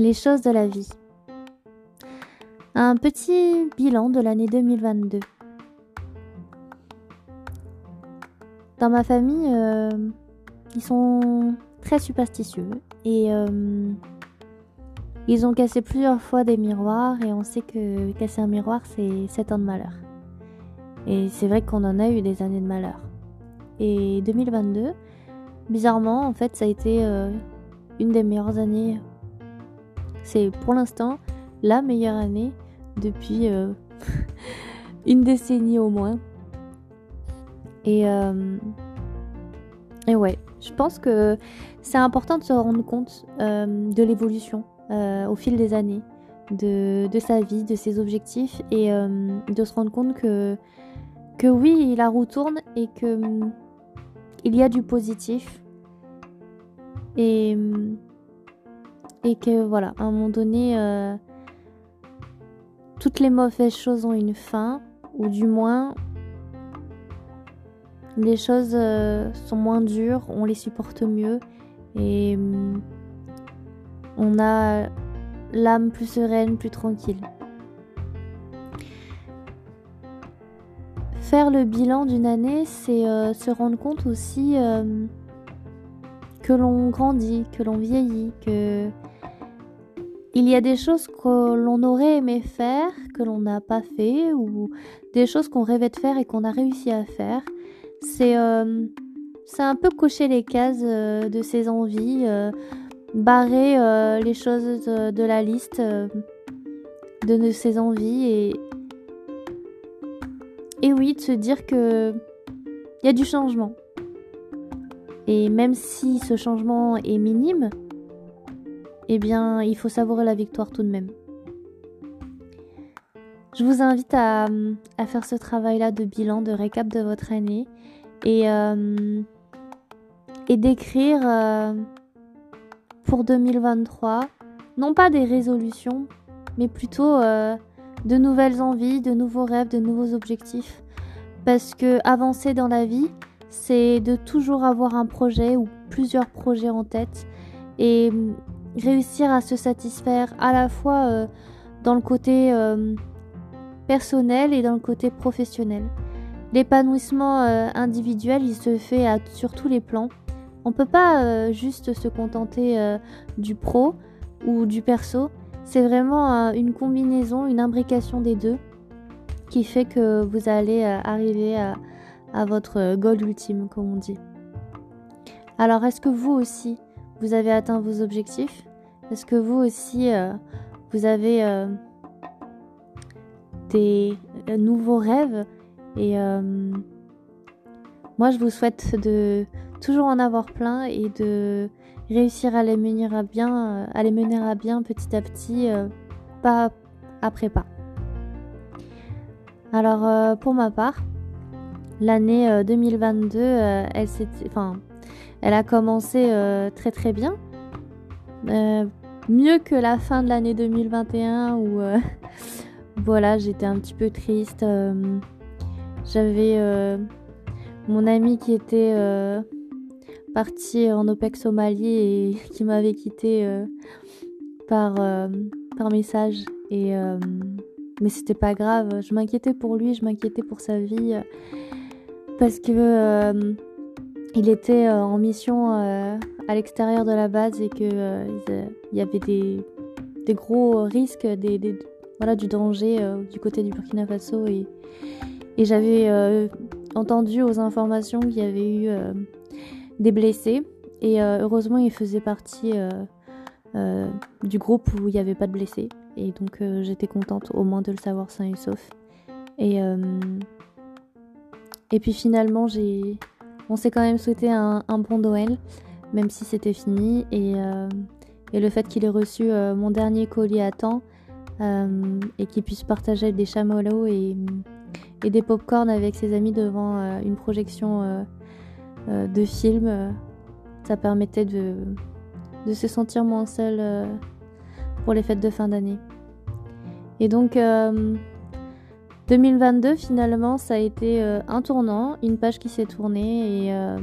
Les choses de la vie. Un petit bilan de l'année 2022. Dans ma famille, euh, ils sont très superstitieux et euh, ils ont cassé plusieurs fois des miroirs et on sait que casser un miroir c'est 7 ans de malheur. Et c'est vrai qu'on en a eu des années de malheur. Et 2022, bizarrement, en fait, ça a été euh, une des meilleures années c'est pour l'instant la meilleure année depuis euh, une décennie au moins. Et, euh, et ouais, je pense que c'est important de se rendre compte euh, de l'évolution au fil des années, de, de, sa vie, de ses objectifs, et de se rendre compte que, que oui, la roue tourne et que il y a du positif. Et et que voilà, à un moment donné, euh, toutes les mauvaises choses ont une fin, ou du moins, les choses euh, sont moins dures, on les supporte mieux, et mm, on a l'âme plus sereine, plus tranquille. Faire le bilan d'une année, c'est euh, se rendre compte aussi que l'on grandit, que l'on vieillit, que il y a des choses que l'on aurait aimé faire, que l'on n'a pas fait, ou des choses qu'on rêvait de faire et qu'on a réussi à faire. C'est euh, un peu cocher les cases euh, de ses envies, euh, barrer euh, les choses de, la liste de, ses envies et, et oui, de se dire que il y a du changement. Et même si ce changement est minime, eh bien, il faut savourer la victoire tout de même. Je vous invite à, faire ce travail-là de bilan, de récap de votre année et, euh, d'écrire euh, pour 2023, non pas des résolutions, mais plutôt euh, de nouvelles envies, de nouveaux rêves, de nouveaux objectifs. Parce que avancer dans la vie, c'est de toujours avoir un projet ou plusieurs projets en tête et réussir à se satisfaire à la fois euh, dans le côté euh, personnel et dans le côté professionnel. L'épanouissement euh, individuel, il se fait sur tous les plans. On peut pas juste se contenter du pro ou du perso. C'est vraiment une combinaison, une imbrication des deux qui fait que vous allez arriver à votre goal ultime, comme on dit. Alors, est-ce que vous aussi, vous avez atteint vos objectifs? Est-ce que vous aussi, euh, vous avez euh, des euh, nouveaux rêves Et moi, je vous souhaite de toujours en avoir plein et de réussir à les mener à bien, à les mener à bien petit à petit, pas après pas. Alors, pour ma part, l'année 2022, elle elle a commencé très très bien. Mieux que la fin de l'année 2021 où euh, voilà, j'étais un petit peu triste. J'avais mon ami qui était parti en OPEC Somalie et qui m'avait quitté par, par message. Et, mais c'était pas grave, je m'inquiétais pour lui, je m'inquiétais pour sa vie. Parce que il était euh, en mission euh, à l'extérieur de la base et qu'il euh, y avait des, gros risques, voilà, du danger du côté du Burkina Faso. Et, et j'avais entendu aux informations qu'il y avait eu des blessés. Et heureusement, il faisait partie du groupe où il n'y avait pas de blessés. Et donc, j'étais contente au moins de le savoir sain et sauf. Et, et puis finalement, j'ai on s'est quand même souhaité un, bon Noël, même si c'était fini. Et, euh, le fait qu'il ait reçu euh, mon dernier colis à temps euh, et qu'il puisse partager des chamallows et, des pop avec ses amis devant une projection de film, ça permettait de, de, se sentir moins seul pour les fêtes de fin d'année. Et donc, 2022, finalement, ça a été euh, un tournant, une page qui s'est tournée et, euh,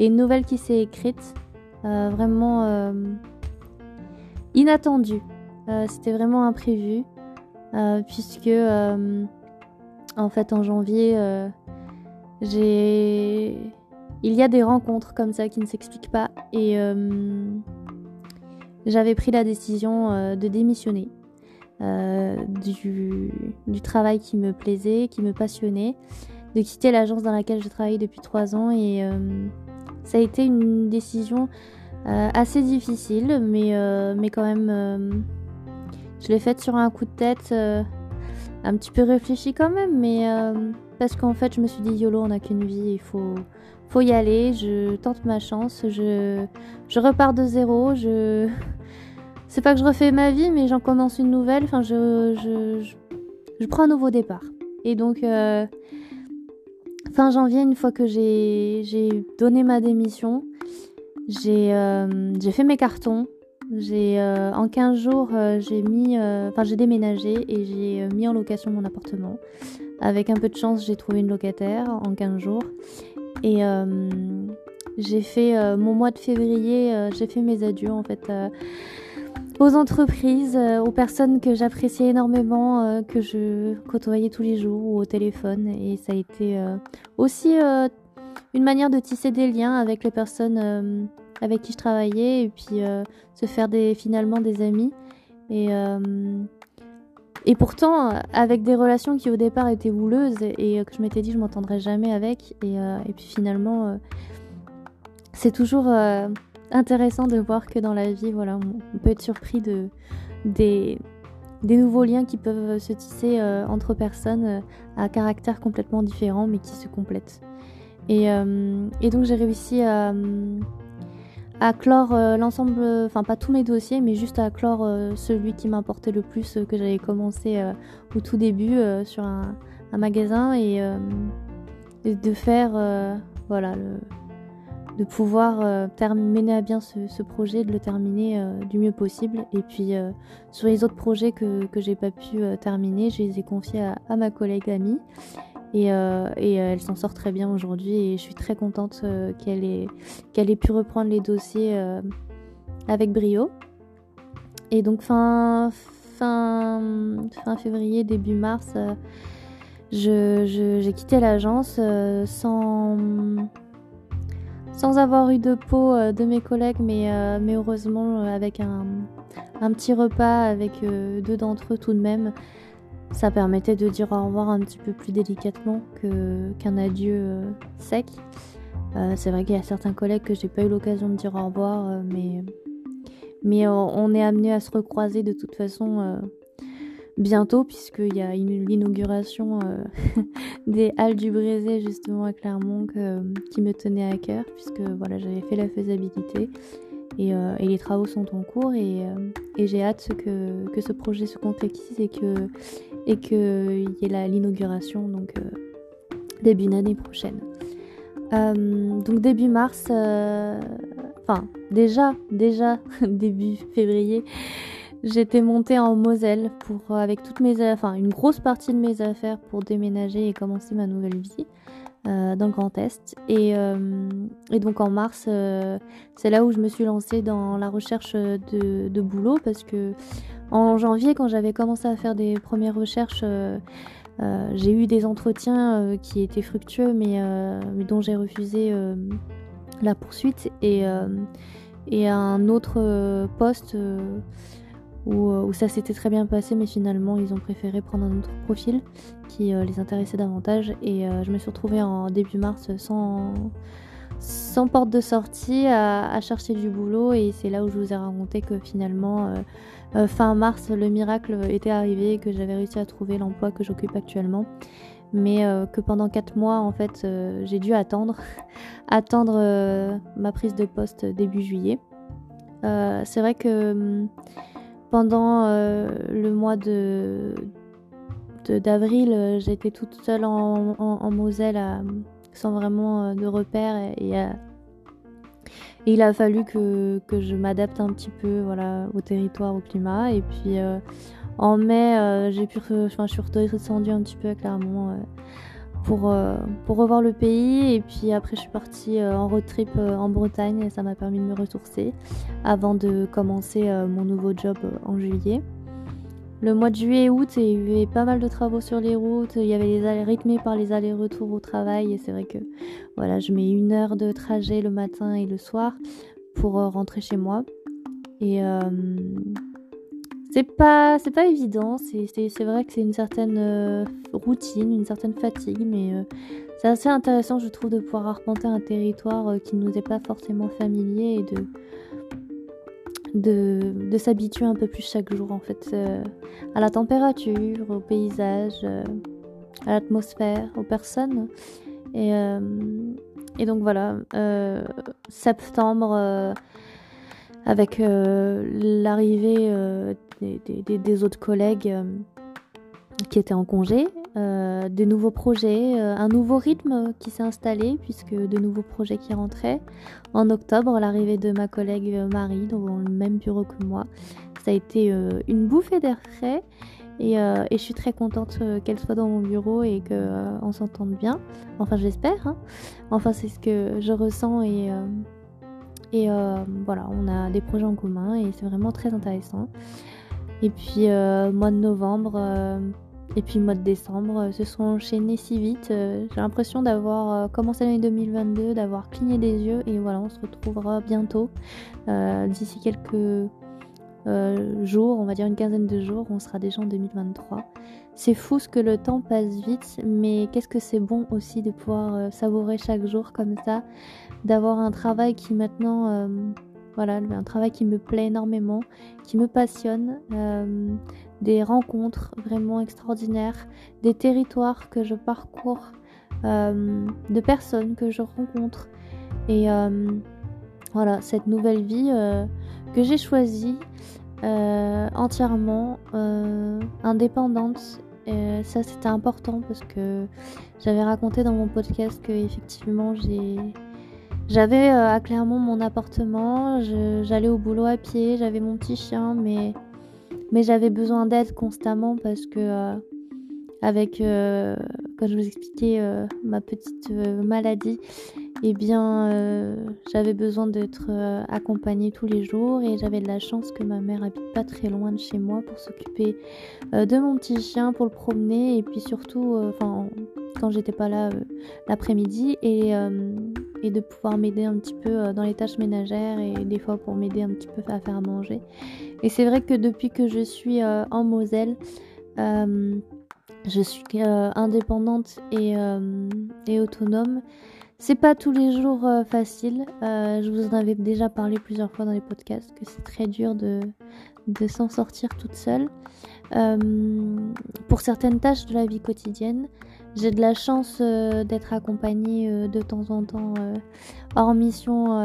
une nouvelle qui s'est écrite. Euh, vraiment, inattendu. C'était vraiment imprévu, puisque en fait en janvier, il y a des rencontres comme ça qui ne s'expliquent pas et j'avais pris la décision de démissionner du, du, travail qui me plaisait, qui me passionnait, de quitter l'agence dans laquelle je travaillais depuis trois ans et ça a été une décision euh, assez difficile, mais, euh, mais quand même, euh, je l'ai faite sur un coup de tête, un petit peu réfléchi quand même, mais parce qu'en fait, je me suis dit, YOLO, on n'a qu'une vie, il faut, faut y aller, je tente ma chance, je, je repars de zéro, je. C'est pas que je refais ma vie, mais j'en commence une nouvelle, enfin, je, je, je, prends un nouveau départ. Et donc, fin janvier, une fois que j'ai donné ma démission, euh, j'ai fait mes cartons. J'ai euh, en 15 jours, euh, j'ai mis, enfin j'ai déménagé et j'ai mis en location mon appartement. Avec un peu de chance, j'ai trouvé une locataire en 15 jours. Et j'ai fait mon mois de février, j'ai fait mes adieux en fait aux entreprises, aux personnes que j'appréciais énormément, que je côtoyais tous les jours ou au téléphone. Et ça a été aussi une manière de tisser des liens avec les personnes euh, avec qui je travaillais et puis euh, se faire des, finalement des amis. Et, euh, et pourtant, avec des relations qui au départ étaient houleuses et que je m'étais dit je m'entendrais jamais avec. Et, et puis finalement, c'est toujours intéressant de voir que dans la vie, voilà, on, peut être surpris de, des, des nouveaux liens qui peuvent se tisser entre personnes à caractère complètement différent mais qui se complètent. Euh, et, donc j'ai réussi à, clore euh, l'ensemble, enfin pas tous mes dossiers, mais juste à clore euh, celui qui m'importait le plus, que j'avais commencé au tout début sur un, magasin et, de faire, voilà, de pouvoir mener à bien ce, projet, de le terminer du mieux possible. Et puis sur les autres projets que, que j'ai pas pu terminer, je les ai confiés à, ma collègue amie. Et, euh, et euh, elle s'en sort très bien aujourd'hui et je suis très contente euh, qu'elle ait, qu'elle ait pu reprendre les dossiers avec brio. Et donc fin, fin, fin février, début mars, je, j'ai quitté l'agence sans, sans avoir eu de peau de mes collègues, mais, mais heureusement avec un, un petit repas avec deux d'entre eux tout de même ça permettait de dire au revoir un petit peu plus délicatement qu'un adieu euh, sec. Euh, c'est vrai qu'il y a certains collègues que j'ai pas eu l'occasion de dire au revoir, euh, mais, mais on est amené à se recroiser de toute façon bientôt, puisqu'il y a l'inauguration des Halles du Brézé justement à Clermont qui me tenait à cœur, puisque voilà, j'avais fait la faisabilité. Et, les travaux sont en cours et, j'ai hâte que, que, ce projet se concrétise et que et qu'il y ait l'inauguration donc euh, début d'année prochaine. Euh, donc début mars, euh, enfin déjà, déjà début février, j'étais montée en Moselle pour avec toutes mes, enfin une grosse partie de mes affaires pour déménager et commencer ma nouvelle vie. dans le Grand Est. Et, et donc en mars, c'est là où je me suis lancée dans la recherche de, boulot parce que en janvier, quand j'avais commencé à faire des premières recherches, euh, euh, j'ai eu des entretiens euh, qui étaient fructueux, mais, dont j'ai refusé la poursuite. Et, un autre poste où, ça s'était très bien passé, mais finalement, ils ont préféré prendre un autre profil qui les intéressait davantage. Et je me suis retrouvée en début mars sans porte de sortie à, chercher du boulot et c'est là où je vous ai raconté que finalement euh, fin mars, le miracle était arrivé, que j'avais réussi à trouver l'emploi que j'occupe actuellement. Mais euh, que pendant 4 mois, en fait, euh, j'ai dû attendre, attendre ma prise de poste début juillet. c'est vrai que pendant le mois de d'avril, j'étais toute seule en, Moselle sans vraiment de repères et, il a fallu que, je m'adapte un petit peu voilà, au territoire, au climat. Et puis euh, en mai, euh, j'ai pu, enfin, je suis redescendue un petit peu à Clermont pour, pour revoir le pays. Et puis après, je suis partie en road trip en Bretagne et ça m'a permis de me ressourcer avant de commencer mon nouveau job en juillet. Le mois de juillet et août, il y avait pas mal de travaux sur les routes. Il y avait les allées rythmés par les allers-retours au travail. Et c'est vrai que voilà, je mets une heure de trajet le matin et le soir pour euh, rentrer chez moi. Et euh, c'est pas, c'est pas évident. C'est, vrai que c'est une certaine euh, routine, une certaine fatigue, mais c'est assez intéressant, je trouve, de pouvoir arpenter un territoire qui ne nous est pas forcément familier et de de, s'habituer un peu plus chaque jour en fait euh, à la température, au paysage, euh, à l'atmosphère, aux personnes. Et, euh, et donc voilà, septembre avec l'arrivée des, autres collègues qui étaient en congé, euh, des nouveaux projets, euh, un nouveau rythme qui s'est installé puisque de nouveaux projets qui rentraient. En octobre, l'arrivée de ma collègue Marie dans le même bureau que moi, ça a été euh, une bouffée d'air frais et, je suis très contente qu'elle soit dans mon bureau et qu'on s'entende bien. Enfin, j'espère. Hein. Enfin, c'est ce que je ressens et voilà, on a des projets en commun et c'est vraiment très intéressant. Et puis, mois de novembre et puis mois de décembre euh, se sont enchaînés si vite. Euh, j'ai l'impression d'avoir euh, commencé l'année 2022, d'avoir cligné des yeux et voilà, on se retrouvera bientôt. D'ici quelques jours, on va dire une quinzaine de jours, on sera déjà en 2023. C'est fou ce que le temps passe vite, mais qu'est-ce que c'est bon aussi de pouvoir savourer chaque jour comme ça, d'avoir un travail qui maintenant voilà, un travail qui me plaît énormément, qui me passionne, euh, des rencontres vraiment extraordinaires, des territoires que je parcours, euh, de personnes que je rencontre. Et euh, voilà, cette nouvelle vie que j'ai choisie entièrement indépendante. ça c'était important parce que j'avais raconté dans mon podcast que effectivement j'ai j'avais euh, à Clermont mon appartement, j'allais au boulot à pied, j'avais mon petit chien, mais, j'avais besoin d'aide constamment parce que, euh, avec, euh, je vous expliquais, ma petite maladie, eh bien, j'avais besoin d'être accompagnée tous les jours et j'avais de la chance que ma mère habite pas très loin de chez moi pour s'occuper de mon petit chien, pour le promener et puis surtout, enfin, quand j'étais pas là l'après-midi et de pouvoir m'aider un petit peu euh, dans les tâches ménagères et des fois pour m'aider un petit peu à faire manger. Et c'est vrai que depuis que je suis euh, en Moselle, euh, je suis indépendante et, autonome. C'est pas tous les jours facile. je vous en avais déjà parlé plusieurs fois dans les podcasts que c'est très dur de, s'en sortir toute seule. pour certaines tâches de la vie quotidienne, j'ai de la chance euh, d'être accompagnée euh, de temps en temps euh, hors mission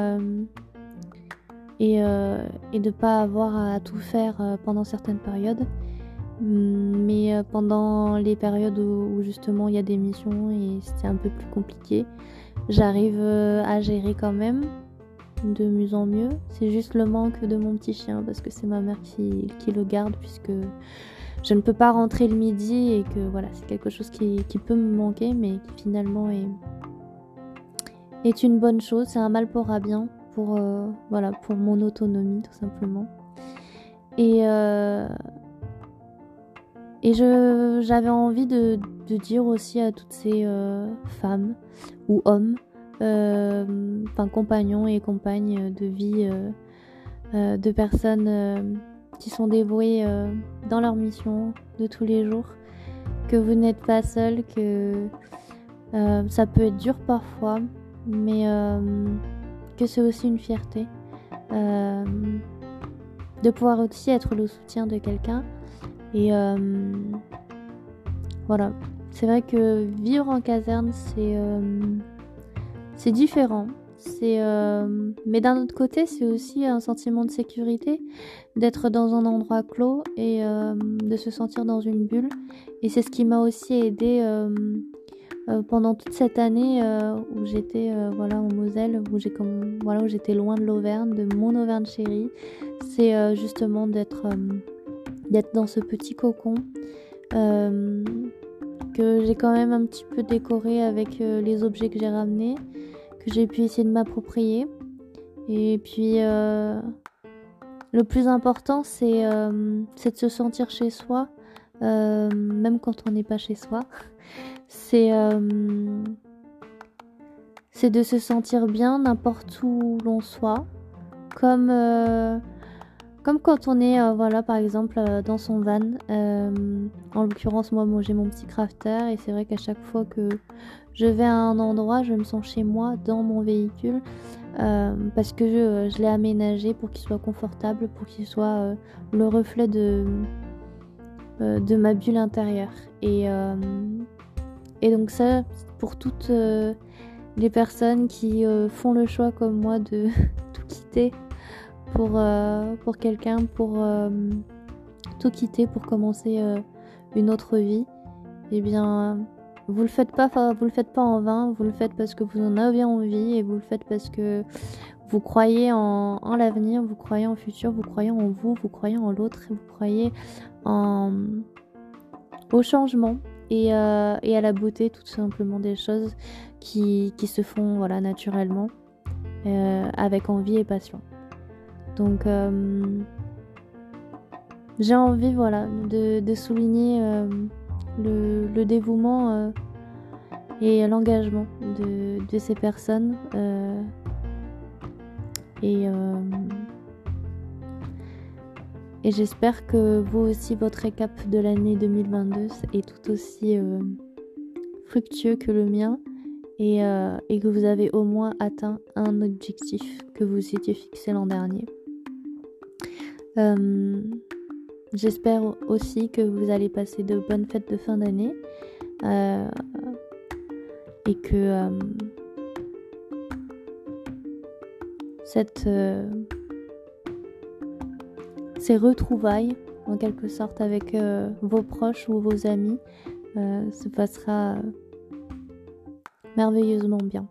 et, de pas avoir à tout faire pendant certaines périodes. Mm, mais pendant les périodes où, justement il y a des missions et c'est un peu plus compliqué, j'arrive à gérer quand même de mieux en mieux. C'est juste le manque de mon petit chien parce que c'est ma mère qui, qui le garde puisque je ne peux pas rentrer le midi et que voilà, c'est quelque chose qui, peut me manquer, mais qui finalement est, est une bonne chose. C'est un mal pour un bien pour, euh, voilà, pour mon autonomie, tout simplement. Et, euh, et j'avais envie de, dire aussi à toutes ces euh, femmes ou hommes, enfin compagnons et compagnes de vie de personnes qui sont dévoués euh, dans leur mission de tous les jours, que vous n'êtes pas seul, que euh, ça peut être dur parfois, mais euh, que c'est aussi une fierté de pouvoir aussi être le soutien de quelqu'un. Et voilà, c'est vrai que vivre en caserne, c'est c'est différent. Euh, mais d'un autre côté, c'est aussi un sentiment de sécurité d'être dans un endroit clos et euh, de se sentir dans une bulle. Et c'est ce qui m'a aussi aidé euh, pendant toute cette année où j'étais en Moselle, où où j'étais loin de l'Auvergne, de mon Auvergne chérie. C'est justement d'être d'être dans ce petit cocon que j'ai quand même un petit peu décoré avec les objets que j'ai ramenés, que j'ai pu essayer de m'approprier. Et puis, le plus important, c'est de se sentir chez soi, même quand on n'est pas chez soi. C'est c'est de se sentir bien n'importe où l'on soit, comme, euh, comme quand on est, euh, voilà, par exemple, euh, dans son van. en l'occurrence, moi, j'ai mon petit crafter et c'est vrai qu'à chaque fois que je vais à un endroit, je me sens chez moi dans mon véhicule parce que je, l'ai aménagé pour qu'il soit confortable, pour qu'il soit le reflet de, ma bulle intérieure. Et, donc ça, pour toutes les personnes qui euh, font le choix comme moi de tout quitter pour, euh, pour quelqu'un, pour euh, tout quitter pour commencer une autre vie, eh bien, vous le faites pas, vous le faites pas en vain, vous le faites parce que vous en avez envie et vous le faites parce que vous croyez en, en l'avenir, vous croyez en futur, vous croyez en vous, vous croyez en l'autre, vous croyez en, au changement et, euh, à la beauté tout simplement des choses qui, qui se font voilà, naturellement euh, avec envie et passion. Donc euh, j'ai envie voilà, de, souligner le, le, dévouement et l'engagement de, ces personnes et et j'espère que vous aussi, votre récap de l'année 2022 est tout aussi euh, fructueux que le mien euh, et, que vous avez au moins atteint un objectif que vous étiez fixé l'an dernier. Euh, j'espère aussi que vous allez passer de bonnes fêtes de fin d'année et que cette ces retrouvailles, en quelque sorte, avec euh, vos proches ou vos amis, euh, se passera merveilleusement bien.